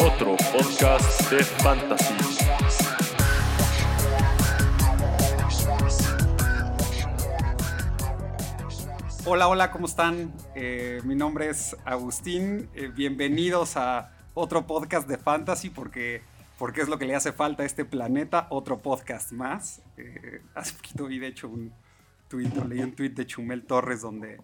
Otro podcast de fantasy. Hola, hola, ¿cómo están? Eh, mi nombre es Agustín. Eh, bienvenidos a otro podcast de fantasy porque, porque es lo que le hace falta a este planeta, otro podcast más. Eh, hace poquito vi, de hecho, un o leí un tweet de Chumel Torres donde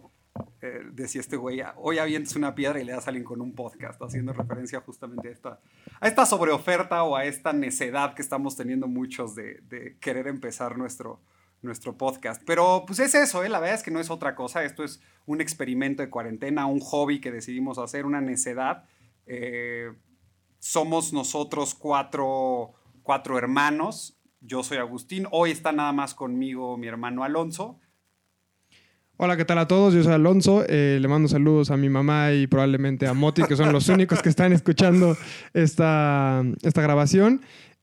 eh, decía este güey, hoy avientes una piedra y le das a alguien con un podcast, haciendo referencia justamente a esta, a esta sobreoferta o a esta necedad que estamos teniendo muchos de, querer empezar nuestro, nuestro podcast. Pero pues es eso, ¿eh? la verdad es que no es otra cosa, esto es un experimento de cuarentena, un hobby que decidimos hacer, una necedad. Eh, somos nosotros cuatro, cuatro hermanos, yo soy Agustín, hoy está nada más conmigo mi hermano Alonso. Hola, ¿qué tal a todos? Yo soy Alonso. Eh, le mando saludos a mi mamá y probablemente a Moti, que son los únicos que están escuchando esta, esta grabación.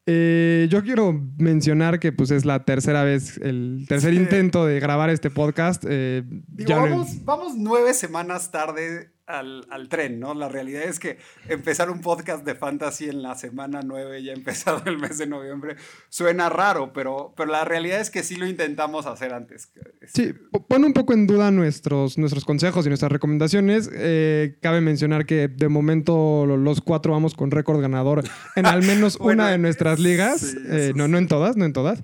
Eh, yo quiero mencionar que pues es la tercera vez, el tercer Sí. intento de grabar este podcast. Eh, Digo, ya no- vamos, vamos nueve semanas tarde al, al tren, ¿no? La realidad es que empezar un podcast de fantasy en la semana nueve, ya empezado el mes de noviembre, suena raro, pero, pero la realidad es que sí lo intentamos hacer antes. Sí, po- pone un poco en duda nuestros, nuestros consejos y nuestras recomendaciones. Eh, cabe mencionar que de momento lo- los cuatro vamos con récord ganador en al menos Bueno, una de nuestras ligas. sí, Eh, no, sí. no en todas, no en todas.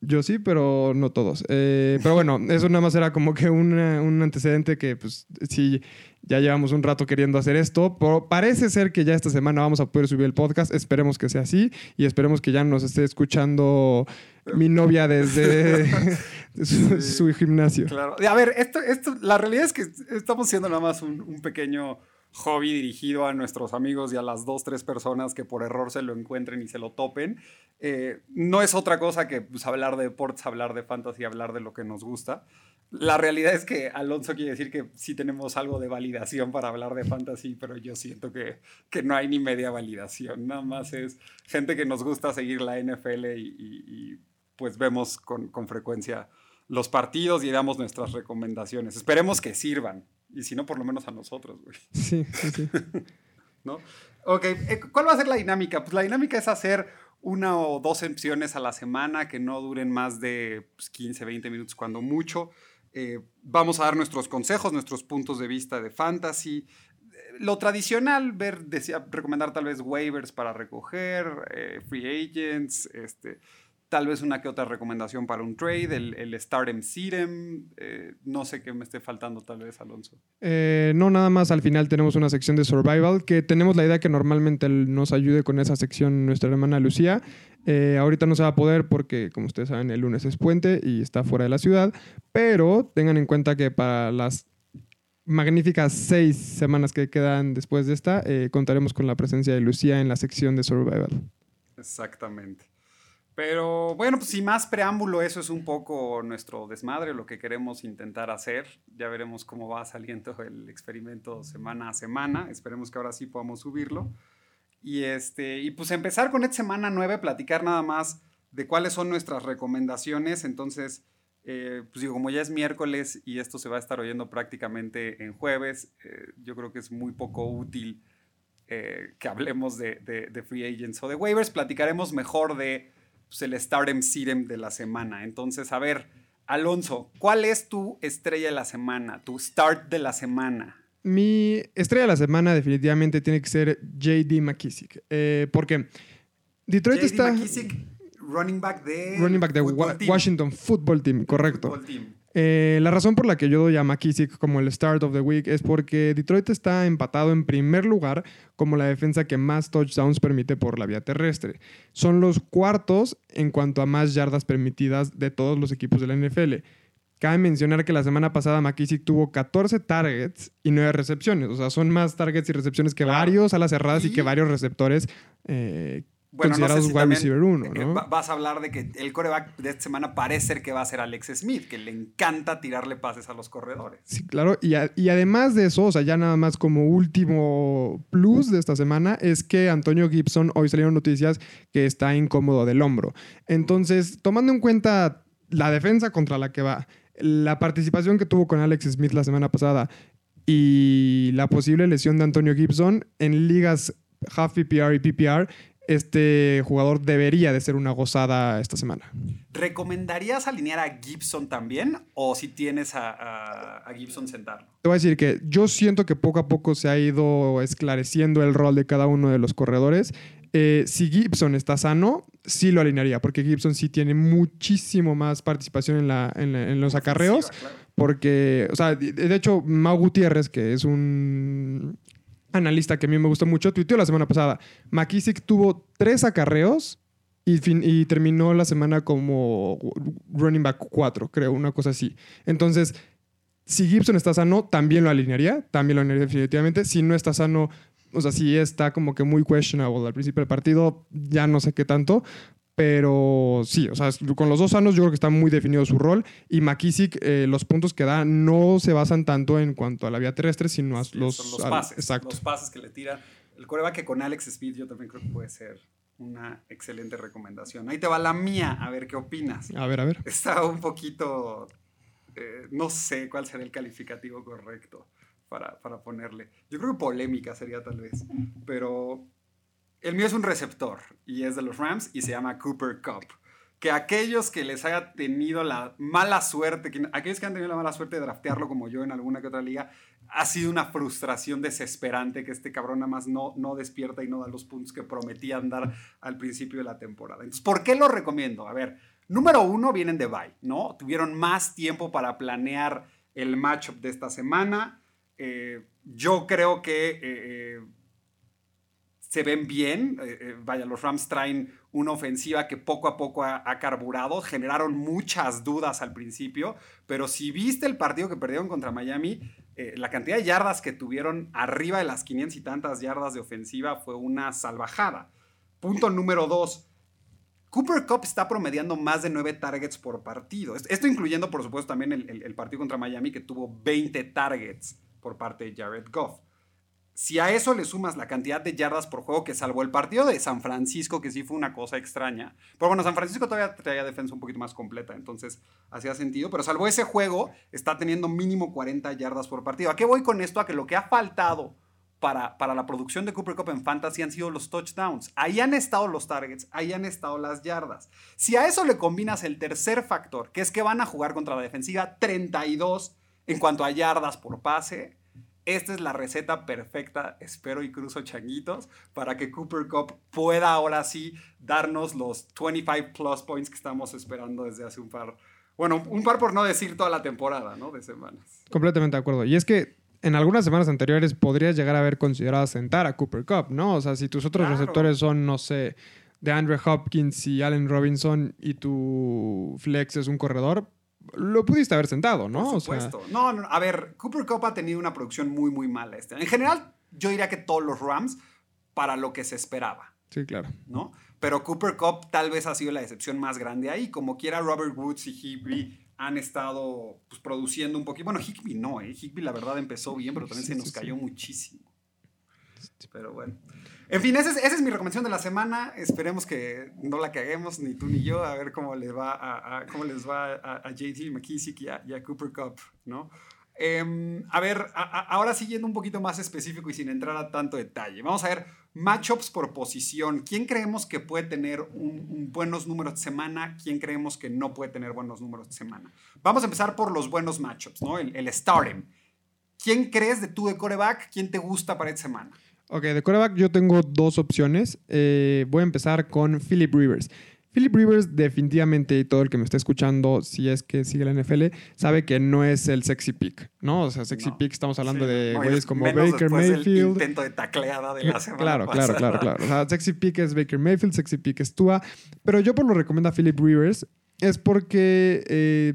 Yo sí, pero no todos. Eh, pero bueno, eso nada más era como que una- un antecedente que, pues, sí, ya llevamos un rato queriendo hacer esto. Pero parece ser que ya esta semana vamos a poder subir el podcast. Esperemos que sea así y esperemos que ya nos esté escuchando mi novia desde su, Sí. su gimnasio. Claro. A ver, esto, esto, la realidad es que estamos siendo nada más un, un pequeño hobby dirigido a nuestros amigos y a las dos, tres personas que por error se lo encuentren y se lo topen. Eh, no es otra cosa que pues, hablar de deportes, hablar de fantasy, hablar de lo que nos gusta. La realidad es que Alonso quiere decir que sí tenemos algo de validación para hablar de fantasy, pero yo siento que, que no hay ni media validación. Nada más es gente que nos gusta seguir la NFL y, y- pues vemos con, con frecuencia los partidos y damos nuestras recomendaciones. Esperemos que sirvan. Y si no, por lo menos a nosotros, güey. Sí, sí, sí. ¿No? Ok, eh, ¿cuál va a ser la dinámica? Pues la dinámica es hacer una o dos opciones a la semana que no duren más de pues, 15, 20 minutos cuando mucho. Eh, vamos a dar nuestros consejos, nuestros puntos de vista de fantasy. Eh, Lo tradicional, ver, decía, recomendar tal vez waivers para recoger, eh, free agents, este, tal vez una que otra recomendación para un trade, el, el Stardom Seedem, eh, no sé qué me esté faltando tal vez, Alonso. Eh, no, nada más al final tenemos una sección de survival que tenemos la idea que normalmente nos ayude con esa sección nuestra hermana Lucía. Eh, ahorita no se va a poder porque, como ustedes saben, el lunes es puente y está fuera de la ciudad, pero tengan en cuenta que para las magníficas seis semanas que quedan después de esta, eh, contaremos con la presencia de Lucía en la sección de survival. Exactamente. Pero bueno, pues sin más preámbulo, eso es un poco nuestro desmadre, lo que queremos intentar hacer. Ya veremos cómo va saliendo el experimento semana a semana. Esperemos que ahora sí podamos subirlo. Y, este, y pues empezar con esta semana 9, platicar nada más de cuáles son nuestras recomendaciones. Entonces, eh, pues digo, como ya es miércoles y esto se va a estar oyendo prácticamente en jueves, eh, yo creo que es muy poco útil eh, que hablemos de, de- de free agents o de waivers. Platicaremos mejor de pues, el Stardom de la semana. Entonces, a ver, Alonso, ¿cuál es tu estrella de la semana? Tu start de la semana. Mi estrella de la semana definitivamente tiene que ser JD McKissick. Eh, porque Detroit JD está... McKissick, running back de. Running back de Wa-. Washington Football Team, correcto. Football Team. Eh, la razón por la que yo doy a McKissick como el start of the week es porque Detroit está empatado en primer lugar como la defensa que más touchdowns permite por la vía terrestre. Son los cuartos en cuanto a más yardas permitidas de todos los equipos de la NFL. Cabe mencionar que la semana pasada McKissick tuvo 14 targets y 9 recepciones. O sea, son más targets y recepciones que varios alas cerradas y, Y- que varios receptores eh, Bueno, no sé considerados si wide receiver 1, eh, ¿no? va- Vas a hablar de que el coreback de esta semana parece ser que va a ser Alex Smith, que le encanta tirarle pases a los corredores. Sí, claro. Y, a- y además de eso, o sea, ya nada más como último plus de esta semana, es que Antonio Gibson, hoy salieron noticias que está incómodo del hombro. Entonces, tomando en cuenta la defensa contra la que va, la participación que tuvo con Alex Smith la semana pasada y la posible lesión de Antonio Gibson en ligas half PPR y PPR este jugador debería de ser una gozada esta semana. ¿Recomendarías alinear a Gibson también o si tienes a, a, a, Gibson sentarlo? Te voy a decir que yo siento que poco a poco se ha ido esclareciendo el rol de cada uno de los corredores. Eh, si Gibson está sano, sí lo alinearía, porque Gibson sí tiene muchísimo más participación en, la, en, la, en los acarreos. Claro. Porque, o sea, de hecho, Mau Gutiérrez, que es un analista que a mí me gustó mucho, tuiteó la semana pasada. McKissick tuvo tres acarreos y, terminó la semana como running back 4, creo, una cosa así. Entonces, si Gibson está sano, también lo alinearía, también lo alinearía definitivamente. Si no está sano, o sea, si está como que muy questionable al principio del partido, ya no sé qué tanto. Pero sí, o sea, con los dos sanos yo creo que está muy definido su rol. Y McKissick, eh, los puntos que da no se basan tanto en cuanto a la vía terrestre, sino a sí, los, los pases. Exacto. Los pases que le tiran. El que con Alex Smith yo también creo que puede ser una excelente recomendación. Ahí te va la mía, a ver qué opinas. A ver, a ver. Está un poquito. Eh, no sé cuál será el calificativo correcto para, para ponerle. Yo creo que polémica sería tal vez. Pero el mío es un receptor y es de los Rams y se llama Cooper Cup. Que aquellos que les haya tenido la mala suerte, que, aquellos que han tenido la mala suerte de draftearlo como yo en alguna que otra liga, ha sido una frustración desesperante que este cabrón nada más no, no despierta y no da los puntos que prometían dar al principio de la temporada. Entonces, ¿por qué lo recomiendo? A ver, número uno, vienen de bye, ¿no? Tuvieron más tiempo para planear el matchup de esta semana. Eh, yo creo que... Eh, eh, se ven bien. Eh, eh, vaya, los Rams traen una ofensiva que poco a poco ha, carburado. Generaron muchas dudas al principio, pero si viste el partido que perdieron contra Miami, eh, la cantidad de yardas que tuvieron arriba de las 500 y tantas yardas de ofensiva fue una salvajada. Punto número dos. Cooper Cup está promediando más de 9 targets por partido. Esto incluyendo, por supuesto, también el, el, el partido contra Miami, que tuvo 20 targets por parte de Jared Goff. Si a eso le sumas la cantidad de yardas por juego que salvó el partido de San Francisco, que sí fue una cosa extraña. Pero bueno, San Francisco todavía traía defensa un poquito más completa, entonces hacía sentido. Pero salvo ese juego, está teniendo mínimo 40 yardas por partido. ¿A qué voy con esto? A que lo que ha faltado para, para la producción de Cooper Cup en Fantasy han sido los touchdowns. Ahí han estado los targets, ahí han estado las yardas. Si a eso le combinas el tercer factor, que es que van a jugar contra la defensiva 32 en cuanto a yardas por pase esta es la receta perfecta, espero y cruzo changuitos, para que Cooper Cup pueda ahora sí darnos los 25 plus points que estamos esperando desde hace un par, bueno, un par por no decir toda la temporada, ¿no? De semanas. Completamente de acuerdo. Y es que en algunas semanas anteriores podrías llegar a haber considerado sentar a Cooper Cup, ¿no? O sea, si tus otros claro. receptores son, no sé, de Andrew Hopkins y Allen Robinson y tu flex es un corredor, lo pudiste haber sentado, ¿no? Por supuesto. O sea... no, no, a ver, Cooper Cup ha tenido una producción muy, muy mala este. En general, yo diría que todos los Rams para lo que se esperaba. Sí, claro. ¿No? Pero Cooper Cup tal vez ha sido la decepción más grande ahí. Como quiera, Robert Woods y Higby han estado pues, produciendo un poquito. Bueno, Higby no, ¿eh? Higby la verdad empezó bien, pero también sí, se nos sí, cayó sí. muchísimo. Pero bueno. En fin, esa es, mi recomendación de la semana. Esperemos que no la caguemos, ni tú ni yo, a ver cómo les va a, a cómo les va a, a JT McKissick y a, Cooper Cup, ¿no? Eh, a ver, ahora siguiendo un poquito más específico y sin entrar a tanto detalle. Vamos a ver matchups por posición. ¿Quién creemos que puede tener buenos números de semana? ¿Quién creemos que no puede tener buenos números de semana? Vamos a empezar por los buenos matchups, ¿no? El, el. ¿Quién crees de tú de coreback? ¿Quién te gusta para esta semana? Ok, de quarterback yo tengo dos opciones. Eh, voy a empezar con Philip Rivers. Philip Rivers definitivamente, y todo el que me está escuchando, si es que sigue la NFL, sabe que no es el sexy pick, ¿no? O sea, sexy no. pick, estamos hablando sí, de güeyes como Baker Mayfield. intento de tacleada de la semana Claro, pasada. claro, claro, claro. O sea, sexy pick es Baker Mayfield, sexy pick es Tua. Pero yo por lo recomiendo a Philip Rivers es porque... Eh,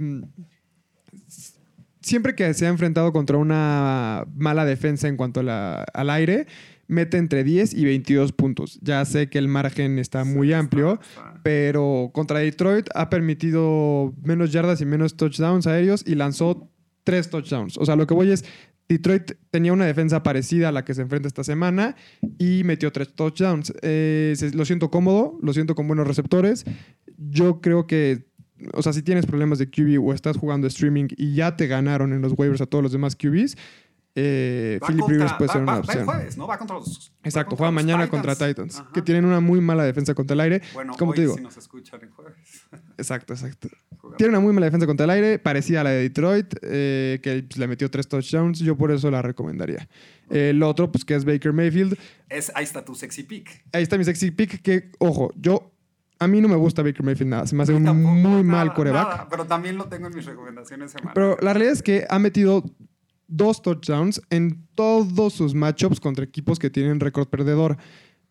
siempre que se ha enfrentado contra una mala defensa en cuanto la, al aire, mete entre 10 y 22 puntos. Ya sé que el margen está muy sí, amplio, está, está. pero contra Detroit ha permitido menos yardas y menos touchdowns aéreos y lanzó tres touchdowns. O sea, lo que voy es, Detroit tenía una defensa parecida a la que se enfrenta esta semana y metió tres touchdowns. Eh, lo siento cómodo, lo siento con buenos receptores. Yo creo que o sea, si tienes problemas de QB o estás jugando streaming y ya te ganaron en los waivers a todos los demás QBs, eh, Philip contra- Rivers puede va- ser una va- va el opción. jueves, ¿no? Va contra los. Exacto, contra juega los mañana contra Titans, Ajá. que tienen una muy mala defensa contra el aire. Bueno, como hoy te digo, sí nos escuchan el jueves. exacto, exacto. Jugamos. Tiene una muy mala defensa contra el aire, parecida a la de Detroit, eh, que le metió tres touchdowns. Yo por eso la recomendaría. El otro, pues que es Baker Mayfield. Es, ahí está tu sexy pick. Ahí está mi sexy pick, que, ojo, yo... A mí no me gusta Baker Mayfield nada. Se me hace un muy mal coreback. nada, pero también lo tengo en mis recomendaciones semanales. Pero la realidad es que ha metido dos touchdowns en todos sus matchups contra equipos que tienen récord perdedor.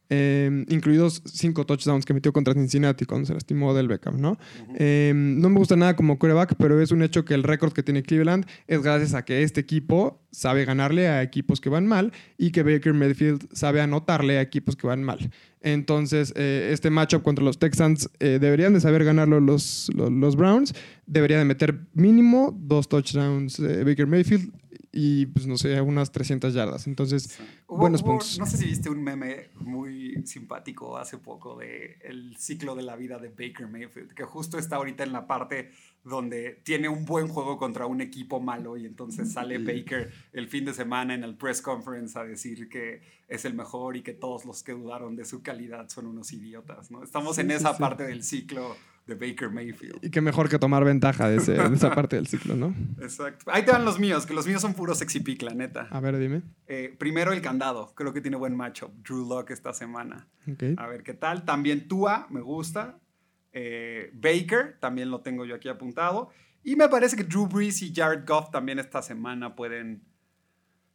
eh, incluidos cinco touchdowns que metió contra Cincinnati cuando se lastimó del Beckham, ¿no? Eh, no me gusta nada como quarterback, pero es un hecho que el récord que tiene Cleveland es gracias a que este equipo sabe ganarle a equipos que van mal y que Baker Mayfield sabe anotarle a equipos que van mal. Entonces, eh, este matchup contra los Texans deberían de saber ganarlo los, los, los Browns. Debería de meter mínimo dos touchdowns Baker Mayfield y, pues, no sé, unas 300 yardas. Entonces, Hubo- buenos hubo- puntos. No sé si viste un meme muy simpático hace poco de el ciclo de la vida de Baker Mayfield, que justo está ahorita en la parte donde tiene un buen juego contra un equipo malo y entonces sale Baker el fin de semana en el press conference a decir que es el mejor y que todos los que dudaron de su calidad son unos idiotas, ¿no? Estamos Sí, en sí, esa sí. parte del ciclo de Baker Mayfield. Y qué mejor que tomar ventaja de, ese- de esa parte del ciclo, ¿no? Exacto. Ahí te van los míos, que los míos son puro sexy pick, la neta. A ver, dime. Eh, primero el candado, creo que tiene buen matchup. Drew Lock esta semana. A ver qué tal. También Tua, me gusta. Eh, Baker, también lo tengo yo aquí apuntado. Y me parece que Drew Brees y Jared Goff también esta semana pueden.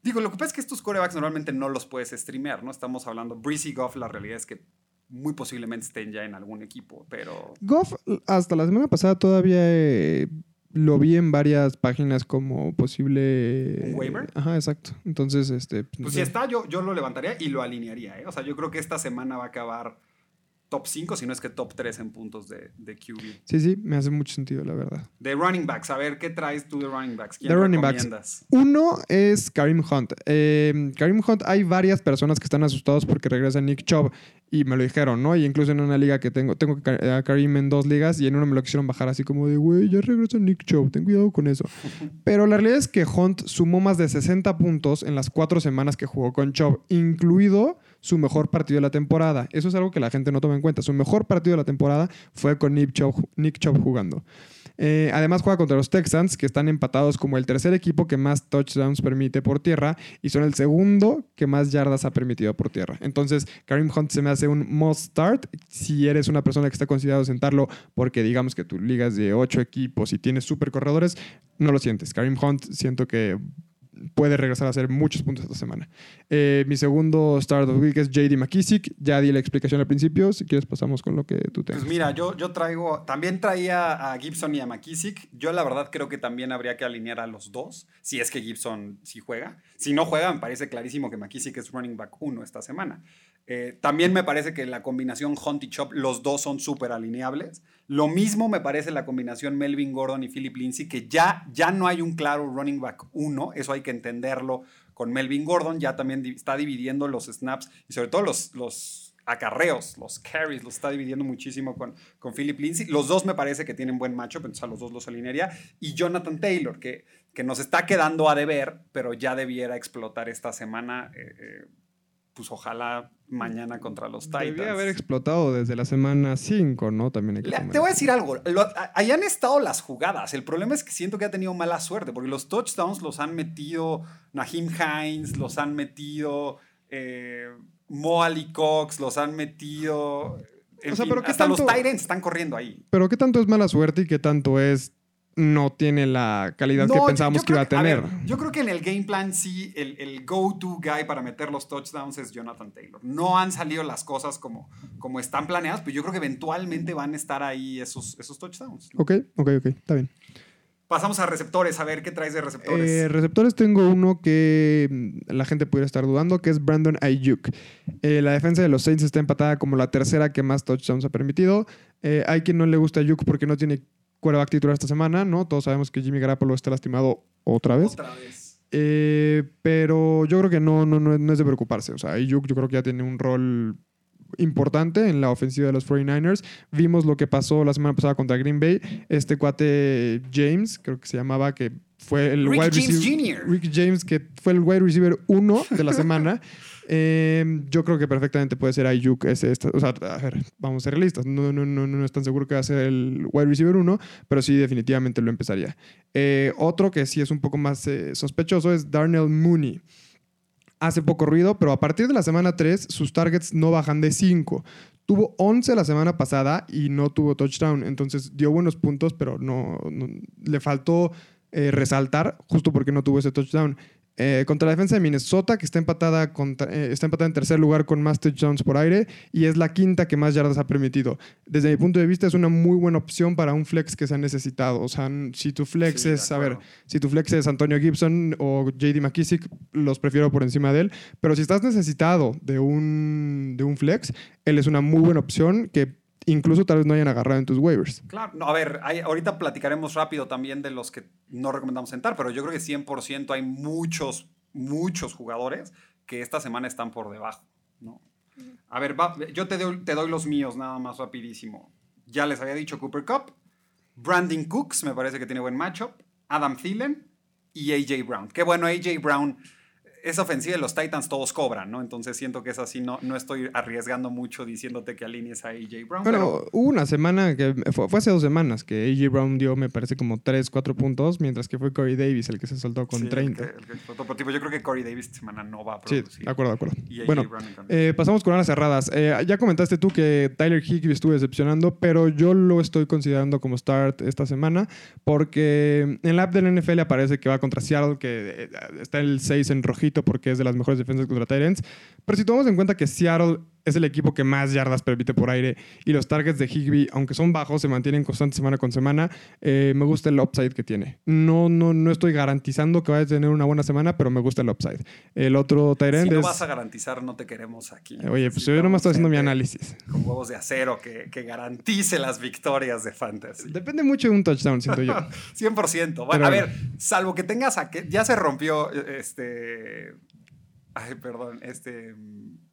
Digo, lo que pasa es que estos corebacks normalmente no los puedes streamear, ¿no? Estamos hablando. Brees y Goff, la realidad es que muy posiblemente estén ya en algún equipo, pero. Goff, hasta la semana pasada todavía eh, lo vi en varias páginas como posible. ¿Un waiver? Ajá, exacto. Entonces, este. no Pues sé. si está, yo, yo lo levantaría y lo alinearía, ¿eh? O sea, yo creo que esta semana va a acabar top 5, si no es que top 3 en puntos de, de QB. Sí, sí, me hace mucho sentido, la verdad. De running backs, a ver, ¿qué traes tú de running backs? ¿Quién De running backs. Uno es Karim Hunt. Eh, Karim Hunt, hay varias personas que están asustados porque regresa Nick Chubb y me lo dijeron, ¿no? Y incluso en una liga que tengo, tengo a Karim en dos ligas y en una me lo quisieron bajar así como de, güey, ya regresa Nick Chubb, ten cuidado con eso. Pero la realidad es que Hunt sumó más de 60 puntos en las cuatro semanas que jugó con Chubb, incluido su mejor partido de la temporada. Eso es algo que la gente no toma en cuenta. Su mejor partido de la temporada fue con Nick Chubb, Nick Chubb jugando. Eh, además juega contra los Texans, que están empatados como el tercer equipo que más touchdowns permite por tierra y son el segundo que más yardas ha permitido por tierra. Entonces, Karim Hunt se me hace un must start si eres una persona que está considerado sentarlo porque digamos que tu liga es de ocho equipos y tienes super corredores, no lo sientes. Karim Hunt siento que puede regresar a hacer muchos puntos esta semana. Eh, mi segundo start of the week es JD McKissick. Ya di la explicación al principio. Si quieres pasamos con lo que tú tengas. Pues mira, yo, yo traigo, también traía a Gibson y a McKissick. Yo la verdad creo que también habría que alinear a los dos, si es que Gibson sí juega. Si no juega, me parece clarísimo que McKissick es running back 1 esta semana. Eh, también me parece que la combinación Hunt y Chop, los dos son súper alineables. Lo mismo me parece la combinación Melvin Gordon y Philip Lindsay, que ya, ya no hay un claro running back 1, eso hay que entenderlo con Melvin Gordon, ya también está dividiendo los snaps y sobre todo los, los acarreos, los carries, los está dividiendo muchísimo con, con Philip Lindsay. Los dos me parece que tienen buen matchup, entonces a los dos los alinearía. Y Jonathan Taylor, que, que nos está quedando a deber, pero ya debiera explotar esta semana. eh, eh, pues ojalá mañana contra los Titans. Debía haber explotado desde la semana 5, ¿no? También hay que Le- tomar te voy a decir algo. lo- a- ahí han estado las jugadas. El problema es que siento que ha tenido mala suerte, porque los touchdowns los han metido Naheem Hines, los han metido eh, Mo Ali Cox, los han metido. En O sea, fin, pero ¿qué hasta los tanto- Tyrants están corriendo ahí. Pero ¿qué tanto es mala suerte y qué tanto es no tiene la calidad No, que pensábamos que iba a tener? ver, yo creo que en el game plan sí, el, el go-to guy para meter los touchdowns es Jonathan Taylor. No han salido las cosas como, como están planeadas, pero yo creo que eventualmente van a estar ahí esos, esos touchdowns. ¿no? Ok, ok, ok, está bien. Pasamos a receptores, a ver qué traes de receptores. Eh, receptores tengo uno que mm, la gente pudiera estar dudando, que es Brandon Ayuk. Eh, la defensa de los Saints está empatada como la tercera que más touchdowns ha permitido. Eh, hay quien no le gusta Ayuk porque no tiene quarterback titular esta semana, ¿no? Todos sabemos que Jimmy Garoppolo está lastimado otra vez. Otra vez. Eh, pero yo creo que no, no, no, es- no es de preocuparse. O sea, Ayuk yo creo que ya tiene un rol importante en la ofensiva de los 49ers. Vimos lo que pasó la semana pasada contra Green Bay. Este cuate James, creo que se llamaba, que fue el Rick wide James receiver. Jr.. Rick James, que fue el wide receiver 1 de la semana. Eh, yo creo que perfectamente puede ser Ayuk a ver, vamos a ser realistas. No, no, no, no es tan seguro que va a ser el wide receiver 1, pero sí, definitivamente lo empezaría. Eh, otro que sí es un poco más eh, sospechoso es Darnell Mooney. Hace poco ruido, pero a partir de la semana 3 sus targets no bajan de 5. Tuvo 11 la semana pasada y no tuvo touchdown. Entonces dio buenos puntos, pero no, no- le faltó eh, resaltar justo porque no tuvo ese touchdown. Eh, contra la defensa de Minnesota, que está empatada, contra- eh, está empatada en tercer lugar con más touchdowns por aire y es la quinta que más yardas ha permitido. Desde mi punto de vista, es una muy buena opción para un flex que se ha necesitado. O sea, si tu flex Sí, es, a ver, si tu flex es Antonio Gibson o JD McKissick, los prefiero por encima de él. Pero si estás necesitado de un, de un flex, él es una muy buena opción que incluso tal vez no hayan agarrado en tus waivers. Claro, no, a ver, hay- ahorita platicaremos rápido también de los que no recomendamos sentar, pero yo creo que 100% hay muchos, muchos jugadores que esta semana están por debajo, ¿no? A ver, va- yo te doy, te doy los míos nada más rapidísimo. Ya les había dicho Cooper Cup, Brandon Cooks, me parece que tiene buen matchup, Adam Thielen y AJ Brown. Qué bueno, AJ Brown es ofensiva y los Titans todos cobran, ¿no? Entonces siento que es así, no, no estoy arriesgando mucho diciéndote que alinees a AJ Brown. Bueno, pero hubo una semana que fue, fue hace dos semanas que AJ Brown dio, me parece, como 3, 4 puntos, mientras que fue Corey Davis el que se soltó con Sí, el 30. que- el que explotó. Pero, tipo, yo creo que Corey Davis esta semana no va a Sí, producir. de acuerdo, de acuerdo. Y Bueno, eh, pasamos con alas cerradas. Eh, ya comentaste tú que Tyler Higby estuvo decepcionando, pero yo lo estoy considerando como start esta semana porque en la app del NFL aparece que va contra Seattle, que eh, está el 6 en rojito porque es de las mejores defensas contra Tyrants. Pero si tomamos en cuenta que Seattle es el equipo que más yardas permite por aire y los targets de Higby, aunque son bajos, se mantienen constantes semana con semana, eh, me gusta el upside que tiene. No, no, no estoy garantizando que vaya a tener una buena semana, pero me gusta el upside. El otro Tyrant si no es... vas a garantizar, no te queremos aquí. Eh, Oye, pues yo nomás estoy haciendo mi análisis. Con huevos de acero que, que garantice las victorias de Fantasy. Depende mucho de un touchdown, siento yo. 100%. Bueno, Pero a ver, salvo que tengas a que ya se rompió este. Ay, perdón, este.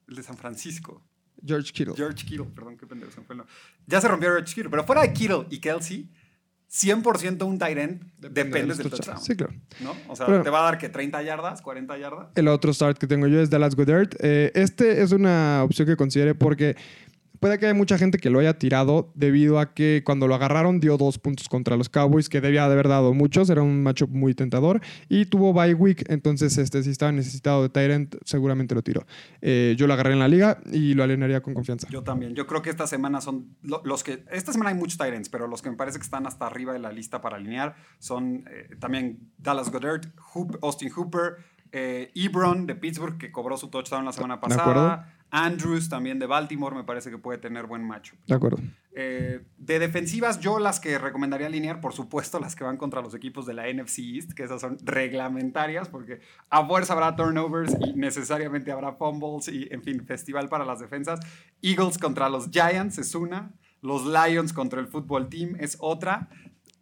El de San Francisco. George Kittle. George Kittle, perdón, qué pendejo se fue el nombre. Ya se rompió George Kittle, pero fuera de Kittle y Kelsey, 100% un tight end depende, de los del touchdown. Sí, claro. ¿no? O sea, Pero- te va a dar que 30 yardas, 40 yardas. El otro start que tengo yo es Dallas Goddard. Eh, este es una opción que consideré porque puede que haya mucha gente que lo haya tirado debido a que cuando lo agarraron dio dos puntos contra los Cowboys, que debía de haber dado muchos. Era un matchup muy tentador. Y tuvo bye week, entonces este, si estaba necesitado de Tyrant, seguramente lo tiró. Eh, yo lo agarré en la liga y lo alinearía con confianza. Yo también. Yo creo que esta semana son lo- los que. Esta semana hay muchos Tyrants, pero los que me parece que están hasta arriba de la lista para alinear son eh, también Dallas Goddard, Hoop- Austin Hooper, eh, Ebron de Pittsburgh, que cobró su touchdown la semana De acuerdo. pasada. Andrews también de Baltimore, me parece que puede tener buen macho. De acuerdo. Eh, de defensivas, yo las que recomendaría alinear, por supuesto, las que van contra los equipos de la NFC East, que esas son reglamentarias, porque a fuerza habrá turnovers y necesariamente habrá fumbles y, en fin, festival para las defensas. Eagles contra los Giants es una, los Lions contra el Football Team es otra.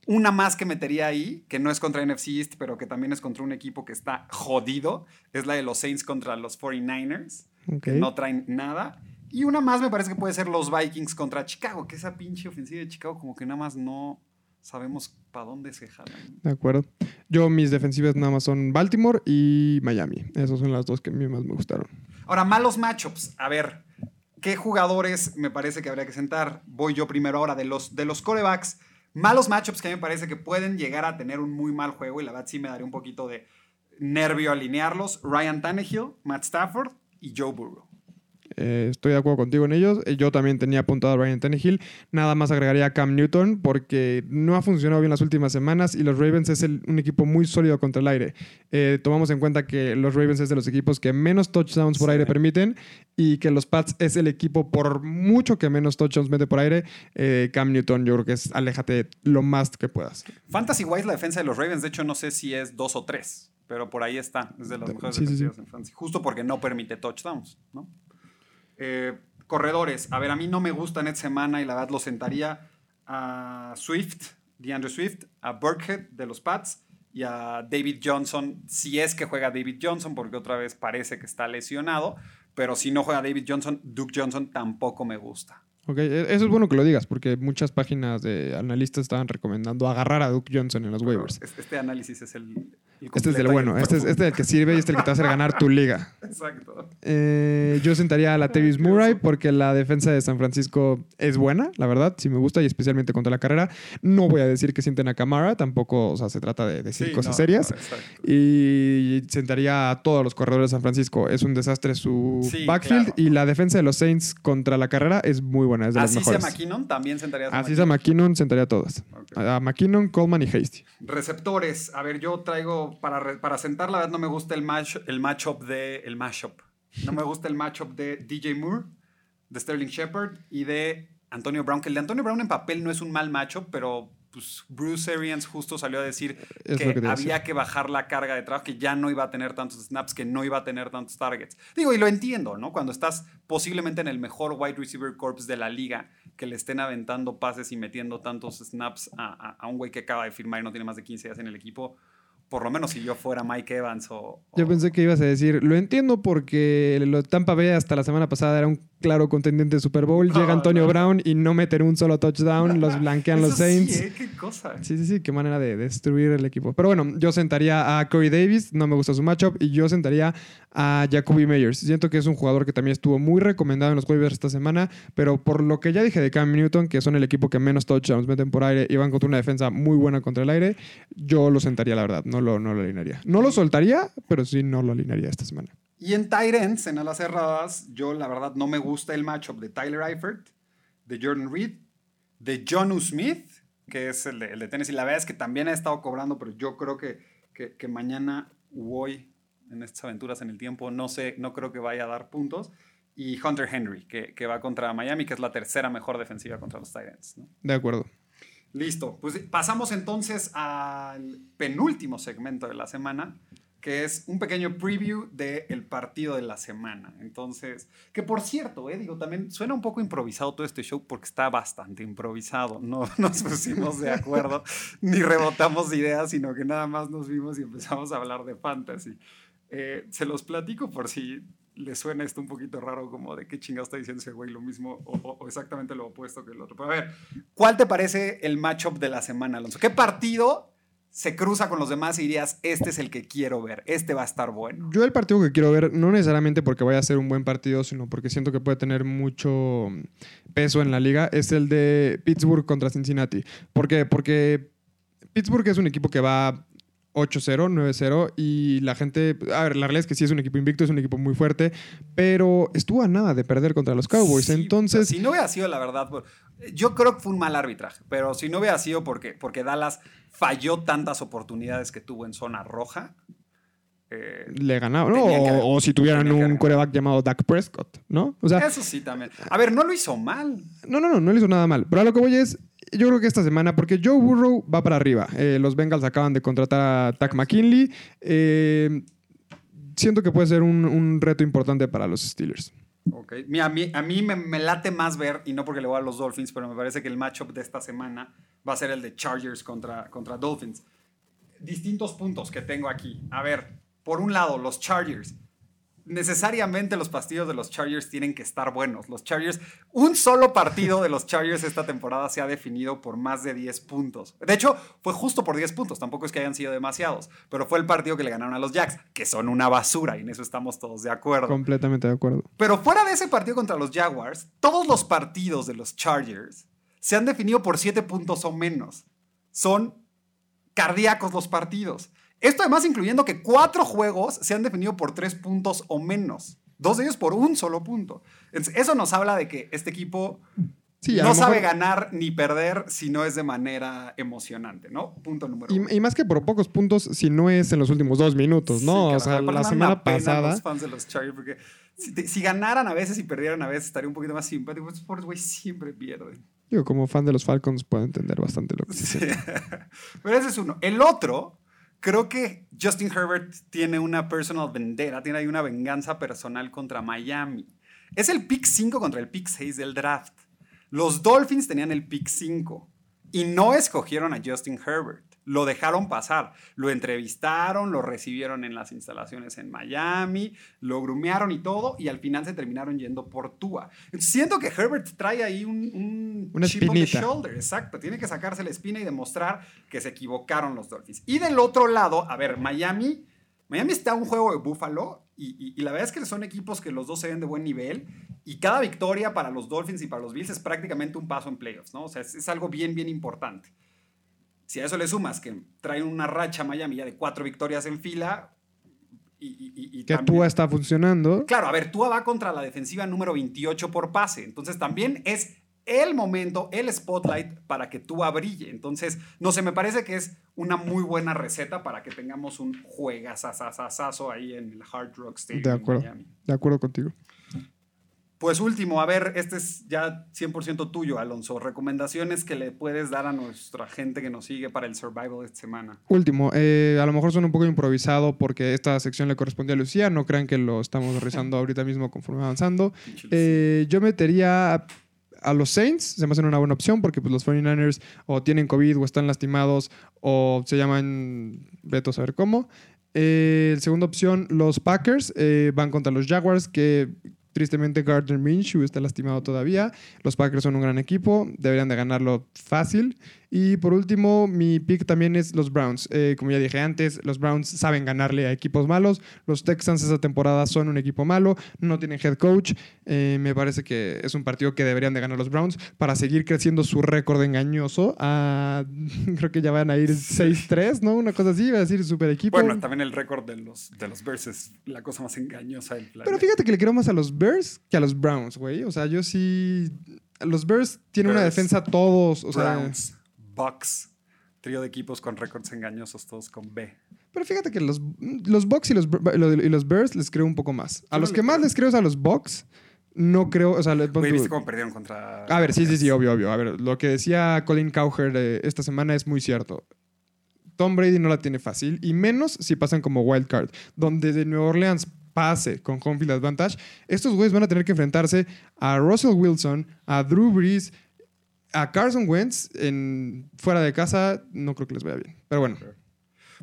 Una más que metería ahí, que no es contra NFC East, pero que también es contra un equipo que está jodido, es la de los Saints contra los 49ers Ok. que no traen nada. Y una más me parece que puede ser los Vikings contra Chicago, que esa pinche ofensiva de Chicago como que nada más no sabemos para dónde se jalan. De acuerdo. Yo mis defensivas nada más son Baltimore y Miami. Esas son las dos que a mí más me gustaron. Ahora, malos matchups. A ver, ¿qué jugadores me parece que habría que sentar? Voy yo primero ahora de los, de los corebacks. Malos matchups que a mí me parece que pueden llegar a tener un muy mal juego y la verdad sí me daría un poquito de nervio alinearlos. Ryan Tannehill, Matt Stafford y Joe Burrow. Eh, estoy de acuerdo contigo en ellos. Eh, Yo también tenía apuntado a Ryan Tannehill. Nada más agregaría a Cam Newton porque no ha funcionado bien las últimas semanas y los Ravens es el- un equipo muy sólido contra el aire. Eh, tomamos en cuenta que los Ravens es de los equipos que menos touchdowns por Sí. aire permiten y que los Pats es el equipo por mucho que menos touchdowns mete por aire. Eh, Cam Newton yo creo que es aléjate lo más que puedas. Fantasy Wise, la defensa de los Ravens, de hecho, no sé si es dos o tres, pero por ahí está. Es de las mejores Sí, en Fantasy. Justo porque no permite touchdowns, ¿no? Eh, corredores. A ver, a mí no me gustan esta semana y la verdad lo sentaría a Swift, DeAndre Swift, a Burkhead de los Pats y a David Johnson, si es que juega David Johnson, porque otra vez parece que está lesionado, pero si no juega David Johnson, Duke Johnson tampoco me gusta. Ok, e- Eso es bueno que lo digas, porque muchas páginas de analistas estaban recomendando agarrar a Duke Johnson en los waivers. Es- Este análisis es el. Este es del bueno, este es, este es el que sirve y este es el que te hace ganar tu liga. Exacto. Eh, yo sentaría a la Tavis Murray porque la defensa de San Francisco es buena, la verdad, sí me gusta y especialmente contra la carrera. No voy a decir que sienten a Camara, tampoco, o sea, se trata de decir Sí, cosas no, serias. no. Y sentaría a todos los corredores de San Francisco. Es un desastre su Sí, backfield claro. y la defensa de los Saints contra la carrera es muy buena, es de las Así sea. McKinnon, también sentarías a Así es a McKinnon, sentaría a todas. A McKinnon, Coleman y Hasty. Receptores. A ver, yo traigo para, sentar, la verdad no me gusta el match el matchup de el mashup. No me gusta el matchup de DJ Moore, de Sterling Shepard y de Antonio Brown. Que el de Antonio Brown en papel no es un mal matchup, pero pues, Bruce Arians justo salió a decir Es que, había que bajar la carga de trabajo, que ya no iba a tener tantos snaps, que no iba a tener tantos targets. Digo, y lo entiendo, ¿no? Cuando estás posiblemente en el mejor wide receiver corps de la liga, que le estén aventando pases y metiendo tantos snaps a, a- a un güey que acaba de firmar y no tiene más de 15 días en el equipo, por lo menos si yo fuera Mike Evans o... Yo pensé que ibas a decir, lo entiendo porque lo Tampa Bay hasta la semana pasada era un claro contendiente de Super Bowl. No, Llega Antonio no. Brown y no meter un solo touchdown, los blanquean los sí, Saints. ¿eh? Qué cosa. Sí, sí, sí, qué manera de destruir el equipo. Pero bueno, yo sentaría a Corey Davis, no me gusta su matchup, y yo sentaría a Jacoby Meyers. Siento que es un jugador que también estuvo muy recomendado en los waivers esta semana, pero por lo que ya dije de Cam Newton, que son el equipo que menos touchdowns meten por aire y van contra una defensa muy buena contra el aire, yo lo sentaría, la verdad, no lo, no lo alinearía. No lo soltaría, pero sí no lo alinearía esta semana. Y en Tyrants, en alas cerradas, yo la verdad no me gusta el matchup de Tyler Eifert, de Jordan Reed, de Jonu Smith, que es el de, el de Tennessee. La verdad es que también ha estado cobrando, pero yo creo que, que, que mañana u hoy, en estas aventuras en el tiempo, no sé, no creo que vaya a dar puntos. Y Hunter Henry, que, que va contra Miami, que es la tercera mejor defensiva contra los Tyrants. ¿no? De acuerdo. Listo, pues pasamos entonces al penúltimo segmento de la semana, que es un pequeño preview del partido de la semana. Entonces, que por cierto, eh, digo, también suena un poco improvisado todo este show porque está bastante improvisado. No nos pusimos de acuerdo ni rebotamos ideas, sino que nada más nos vimos y empezamos a hablar de fantasy. Eh, se los platico por si les suena esto un poquito raro, como de qué chingado está diciendo ese güey, lo mismo o, o- o exactamente lo opuesto que el otro. Pero a ver, ¿cuál te parece el matchup de la semana, Alonso? ¿Qué partido se cruza con los demás y dirías, este es el que quiero ver, este va a estar bueno? Yo el partido que quiero ver, no necesariamente porque vaya a ser un buen partido, sino porque siento que puede tener mucho peso en la liga, es el de Pittsburgh contra Cincinnati. ¿Por qué? Porque Pittsburgh es un equipo que va 8-0, 9-0 y la gente, a ver, la realidad es que sí es un equipo invicto, es un equipo muy fuerte, pero estuvo a nada de perder contra los Cowboys. Sí, Entonces, Si no hubiera sido, la verdad, yo creo que fue un mal arbitraje, pero si no hubiera sido porque, porque Dallas falló tantas oportunidades que tuvo en zona roja. eh, le ganaban, ¿no? O, o si tuvieran un coreback llamado Dak Prescott, ¿no? O sea, eso sí también. A ver, no lo hizo mal. No, no, no, no le hizo nada mal. Pero a lo que voy es, yo creo que esta semana, porque Joe Burrow va para arriba. Eh, los Bengals acaban de contratar a Tack McKinley. Eh, siento que puede ser un, reto importante para los Steelers. Ok. Mira, a mí, a mí me, me late más ver, y no porque le voy a los Dolphins, pero me parece que el matchup de esta semana va a ser el de Chargers contra, contra Dolphins. Distintos puntos que tengo aquí. A ver, por un lado, los Chargers. Necesariamente los partidos de los Chargers tienen que estar buenos. Los Chargers, un solo partido de los Chargers esta temporada se ha definido por más de 10 puntos. De hecho, fue justo por 10 puntos, tampoco es que hayan sido demasiados, pero fue el partido que le ganaron a los Jacks, que son una basura y en eso estamos todos de acuerdo. Completamente de acuerdo. Pero fuera de ese partido contra los Jaguars, todos los partidos de los Chargers se han definido por 7 puntos o menos. Son cardíacos los partidos. Esto además incluyendo que cuatro juegos se han definido por 3 puntos o menos. Dos de ellos por un solo punto. Entonces, eso nos habla de que este equipo Sí, no sabe mejor- ganar ni perder si no es de manera emocionante, ¿no? Punto número uno. Y, y más que por pocos puntos, si no es en los últimos dos minutos, ¿no? Sí, o carajo, sea, la semana pasada. Los fans de los Chargers, porque si, te- si ganaran a veces y perdieran a veces, estaría un poquito más simpático. Estos pobres güey siempre pierden. Yo, como fan de los Falcons, puedo entender bastante lo que se Sí. Pero ese es uno. El otro, creo que Justin Herbert tiene una personal vendetta, tiene ahí una venganza personal contra Miami. Es el pick 5 contra el pick 6 del draft. Los Dolphins tenían el pick 5 y no escogieron a Justin Herbert. Lo dejaron pasar. Lo entrevistaron, lo recibieron en las instalaciones en Miami, lo grumearon y todo, y al final se terminaron yendo por Tua. Siento que Herbert trae ahí un, un Una chip on the shoulder, exacto. Tiene que sacarse la espina y demostrar que se equivocaron los Dolphins. Y del otro lado, a ver, Miami, Miami está un juego de Buffalo. Y, y- y la verdad es que son equipos que los dos se ven de buen nivel. Y cada victoria para los Dolphins y para los Bills es prácticamente un paso en playoffs, ¿no? O sea, es, es algo bien, bien importante. Si a eso le sumas que traen una racha Miami ya de cuatro victorias en fila. Y, y- y- Que también- Tua está funcionando. Claro, a ver, Tua va contra la defensiva número 28 por pase. Entonces también es el momento, el spotlight para que Tua brille. Entonces, no sé, me parece que es una muy buena receta para que tengamos un juegazazazazo ahí en el Hard Rock Stadium. De en acuerdo. Miami. De acuerdo contigo. Pues último, a ver, este es ya 100% tuyo, Alonso. Recomendaciones que le puedes dar a nuestra gente que nos sigue para el survival de esta semana. Último, eh, a lo mejor suena un poco improvisado porque esta sección le corresponde a Lucía. No crean que lo estamos realizando ahorita mismo conforme avanzando. Eh, yo metería a, a los Saints, se me hacen una buena opción porque pues, los 49ers o tienen COVID o están lastimados o se llaman Beto a saber cómo. Eh, segunda opción, los Packers eh, van contra los Jaguars que tristemente Gardner Minshew está lastimado todavía. Los Packers son un gran equipo, deberían de ganarlo fácil. Y por último, mi pick también es los Browns. Eh, como ya dije antes, los Browns saben ganarle a equipos malos. Los Texans esta temporada son un equipo malo, no tienen head coach. Eh, me parece que es un partido que deberían de ganar los Browns para seguir creciendo su récord engañoso. a- creo que ya van a ir 6-3, ¿no? Una cosa así, va a decir super equipo. Bueno, también el récord de los, de los Bears es la cosa más engañosa del planeta. Pero fíjate que le quiero más a los Bears que a los Browns, güey. O sea, yo sí. Los Bears tienen una Bears, defensa todos. O sea, Browns, Bucks, trío de equipos con récords engañosos, todos con B. Pero fíjate que los, los Bucks y los, y los Bears les creo un poco más. A los que más les creo es a los Bucks. No creo, o sea, le- Güey, ¿viste cómo perdieron contra... a ver, sí, sí, sí, obvio, obvio. A ver, lo que decía Colin Cowherd eh, esta semana es muy cierto. Tom Brady no la tiene fácil, y menos si pasan como wild card, donde de Nueva Orleans pase con home field advantage, estos güeyes van a tener que enfrentarse a Russell Wilson, a Drew Brees, a Carson Wentz en fuera de casa, no creo que les vaya bien. Pero bueno,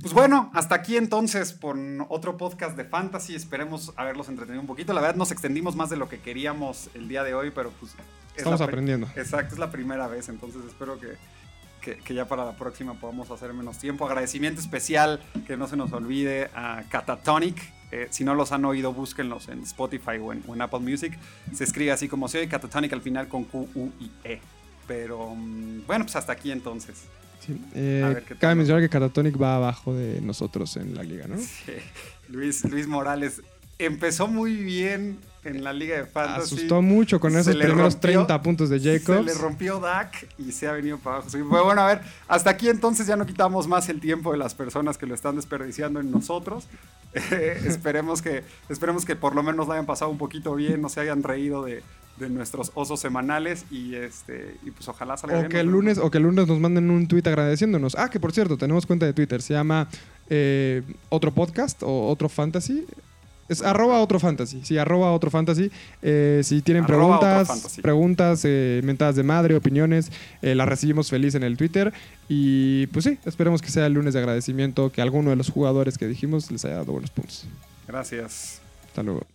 Pues bueno, hasta aquí entonces por otro podcast de Fantasy. Esperemos haberlos entretenido un poquito. La verdad nos extendimos más de lo que queríamos el día de hoy, pero pues... es estamos aprendiendo. Exacto, es la primera vez, entonces espero que, que, que ya para la próxima podamos hacer menos tiempo. Agradecimiento especial, que no se nos olvide, a Catatonic. Eh, si no los han oído, búsquenlos en Spotify o en, o en Apple Music. Se escribe así como se oye, Catatonic al final con Q, U y E. Pero mm, bueno, pues hasta aquí entonces. Sí. Eh, cabe mencionar que Catatonic va abajo de nosotros en la liga, ¿no? Sí, Luis, Luis Morales empezó muy bien en la Liga de Fantasy. Asustó mucho con Se esos primeros rompió- 30 puntos de Se Jacobs. le rompió Dak y se ha venido para abajo. Sí, bueno, a ver, hasta aquí entonces ya no quitamos más el tiempo de las personas que lo están desperdiciando en nosotros. Eh, esperemos, que, esperemos que por lo menos lo hayan pasado un poquito bien, no se hayan reído de, de nuestros osos semanales y, este, y pues ojalá salga O bien. que, el lunes, o que el lunes nos manden un tweet agradeciéndonos. Ah, que por cierto, tenemos cuenta de Twitter. Se llama eh, Otro Podcast o Otro Fantasy. Es arroba otro fantasy. Sí, arroba otro fantasy. Eh, si tienen Arroba preguntas, preguntas, eh, mentadas de madre, opiniones, eh, las recibimos feliz en el Twitter. Y pues sí, esperemos que sea el lunes de agradecimiento, que alguno de los jugadores que dijimos les haya dado buenos puntos. Gracias. Hasta luego.